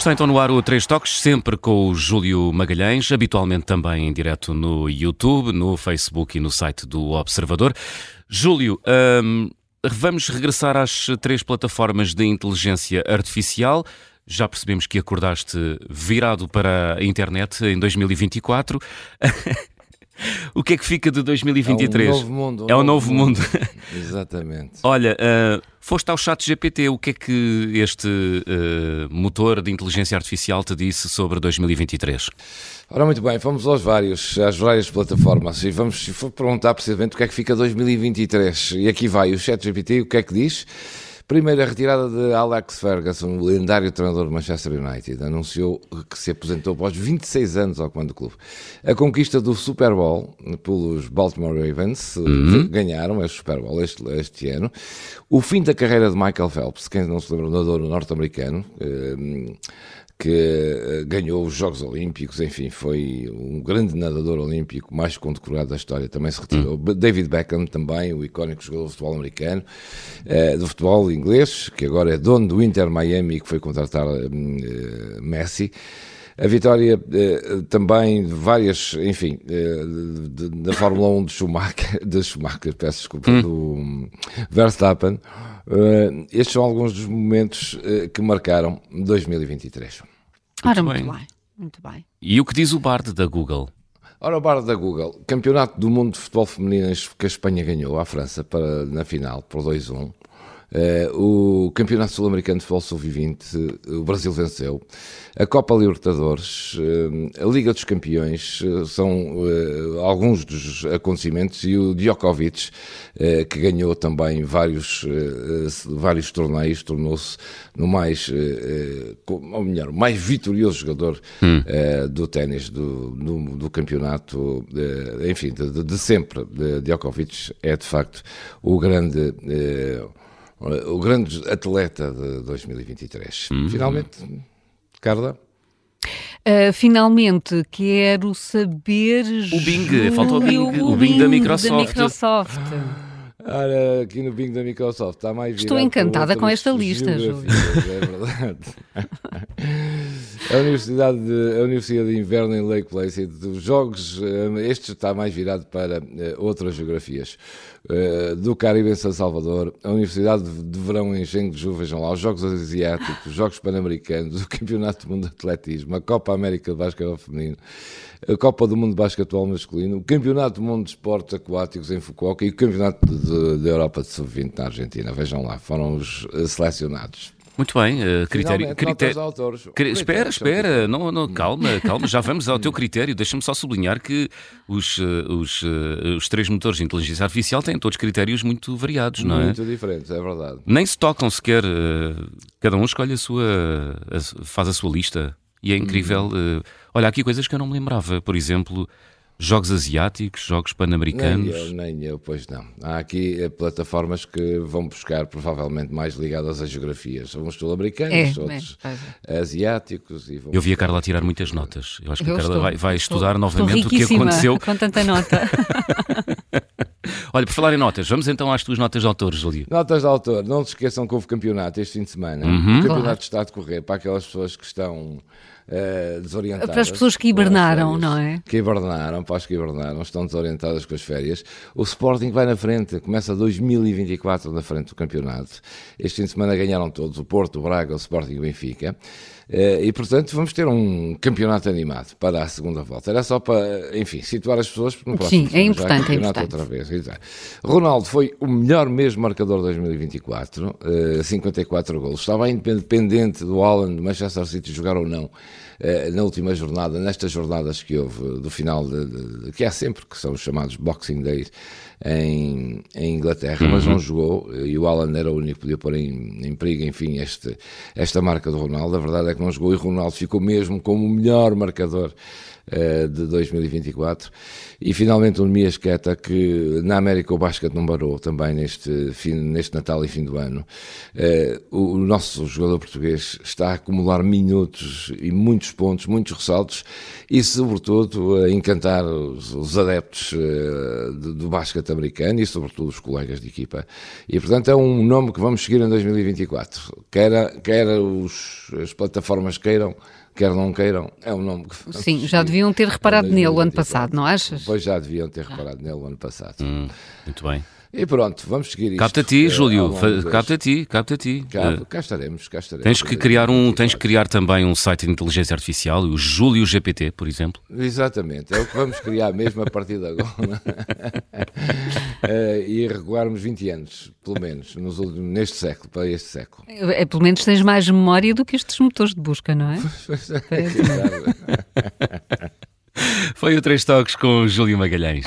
Está então no ar o Três Toques, sempre com o Júlio Magalhães, habitualmente também em direto no YouTube, no Facebook e no site do Observador. Júlio, hum, vamos regressar às três plataformas de inteligência artificial. Já percebemos que acordaste virado para a internet em 2024. o que é que fica de 2023? É um novo mundo. Um é um novo, novo mundo. mundo. Exatamente. Olha, uh, foste ao chat GPT, o que é que este uh, motor de inteligência artificial te disse sobre 2023? Ora, muito bem, vamos aos vários, às várias plataformas e vamos perguntar precisamente o que é que fica 2023. E aqui vai o chat GPT, o que é que diz? Primeira retirada de Alex Ferguson, o lendário treinador do Manchester United, anunciou que se aposentou após 26 anos ao comando do clube. A conquista do Super Bowl pelos Baltimore Ravens, uhum. ganharam este Super Bowl este, este, ano. O fim da carreira de Michael Phelps, quem não se lembra, nadador norte-americano, eh, que eh, ganhou os Jogos Olímpicos, enfim, foi um grande nadador olímpico, mais condecorado da história, também se retirou. Hum. David Beckham também, o icónico jogador de futebol americano, uh, do futebol inglês, que agora é dono do Inter Miami e que foi contratar uh, Messi. A vitória eh, também de várias, enfim, eh, da Fórmula 1 de Schumacher, de Schumacher, peço desculpa, hum. do Verstappen. Uh, estes são alguns dos momentos uh, que marcaram 2023. Ora, muito, muito bem. Muito bem. E o que diz o Bard da Google? Ora, o Bard da Google, campeonato do mundo de futebol feminino que a Espanha ganhou à França para, na final, por 2-1. Uh, o Campeonato Sul-Americano de Futebol Sub-20, o Brasil venceu. A Copa Libertadores, uh, a Liga dos Campeões, uh, são alguns dos acontecimentos. E o Djokovic, que ganhou também vários, vários torneios, tornou-se no mais, ou melhor, mais vitorioso jogador hum. do ténis do, do, do, campeonato, enfim, de, de sempre. Djokovic é de facto o grande o grande atleta de 2023. Uhum. Finalmente, Carla? Uh, finalmente, quero saber. O Bing, faltou o Bing, o, o Bing, Bing da Microsoft. Da Microsoft. Ora, aqui no Bing da Microsoft está mais Estou encantada com esta lista, Júlio. É verdade. a, Universidade de, a Universidade de Inverno em Lake Place, dos jogos, eh, este está mais virado para eh, outras geografias. Uh, do Caribe em São Salvador, a Universidade de Verão em Engenho vejam lá, os Jogos Asiáticos, os Jogos Pan-Americanos, o Campeonato do Mundo de Atletismo, a Copa América de Basquetebol Feminino, a Copa do Mundo de Basquetebol Masculino, o Campeonato do Mundo de Esportes Aquáticos em Fukuoka e o Campeonato da Europa de Sub-20 na Argentina. Vejam lá, foram os selecionados. Muito bem, uh, critério. critério autores, cri espera, espera, não, não, calma, calma, já vamos ao teu critério. Deixa-me só sublinhar que os, uh, os, uh, os três motores de inteligência artificial têm todos critérios muito variados, não é? Muito diferentes, é verdade. Nem se tocam sequer, cada um escolhe a sua, faz a sua lista. E é incrível. Hum. olha, aqui coisas que eu não me lembrava, por exemplo. Jogos asiáticos, jogos pan-americanos? Nem eu, nem eu, pois não. Há aqui eh, plataformas que vão buscar provavelmente mais ligadas às geografias. Uns sul-americanos, é, outros é, asiáticos. E eu vi a Carla tirar muitas notas. Eu acho que eu a Carla estou, vai, vai estou, estudar novamente o que aconteceu. Com tanta nota. Olha, por falar em notas, vamos então às tuas notas de autor, Júlio. Notas de autor. Não se esqueçam que houve campeonato este fim de semana. Uhum. O campeonato claro. está a decorrer para aquelas pessoas que estão uh, desorientadas. Para as pessoas que hibernaram, não é? Que hibernaram, para as que hibernaram, estão desorientadas com as férias. O Sporting vai na frente, começa 2024 na frente do campeonato. Este fim de semana ganharam todos, o Porto, o Braga, o Sporting e o Benfica. Uh, e, portanto, vamos ter um campeonato animado para a segunda volta. Era só para, enfim, situar as pessoas no próximo Sim, é importante, é importante. outra vez. Exato. Ronaldo foi o melhor mesmo marcador de 2024, uh, 54 golos. Estava independente do Holland, do Manchester City jogar ou não uh, na última jornada, nestas jornadas que houve do final, de, de, de, que há sempre, que são os chamados Boxing Days em, em Inglaterra, uhum. mas não jogou e o Alan era o único que podia pôr em, em perigo, enfim, este, esta marca do Ronaldo. A verdade é que não jogou e Ronaldo ficou mesmo como o melhor marcador de 2024. E finalmente o Nemias Queta, que na América o basquete não parou também neste, fim, neste Natal e fim do ano. Uh, o, nosso jogador português está a acumular minutos e muitos pontos, muitos ressaltos e, sobretudo, a encantar os, os adeptos do, do basquete americano e, sobretudo, os colegas de equipa. E, portanto, é um nome que vamos seguir em 2024. Quer, quer os, as plataformas queiram quer não queiram, é um nome que. Sim, já deviam ter reparado nele o ano passado, não achas? Pois já deviam ter reparado nele o ano passado. Hum, muito bem. E pronto, vamos seguir isto. Capta ti, eh, Júlio, capta ti, capta ti. Cá, cá, estaremos, cá estaremos. Tens que criar um, tens que criar também um site de inteligência artificial, o Júlio GPT, por exemplo. Exatamente, é o que vamos criar mesmo a partir de agora. e regularmos 20 anos, pelo menos, nos neste século, para este século. É, pelo menos tens mais memória do que estes motores de busca, não é? é Foi o Três Toques com o Júlio Magalhães.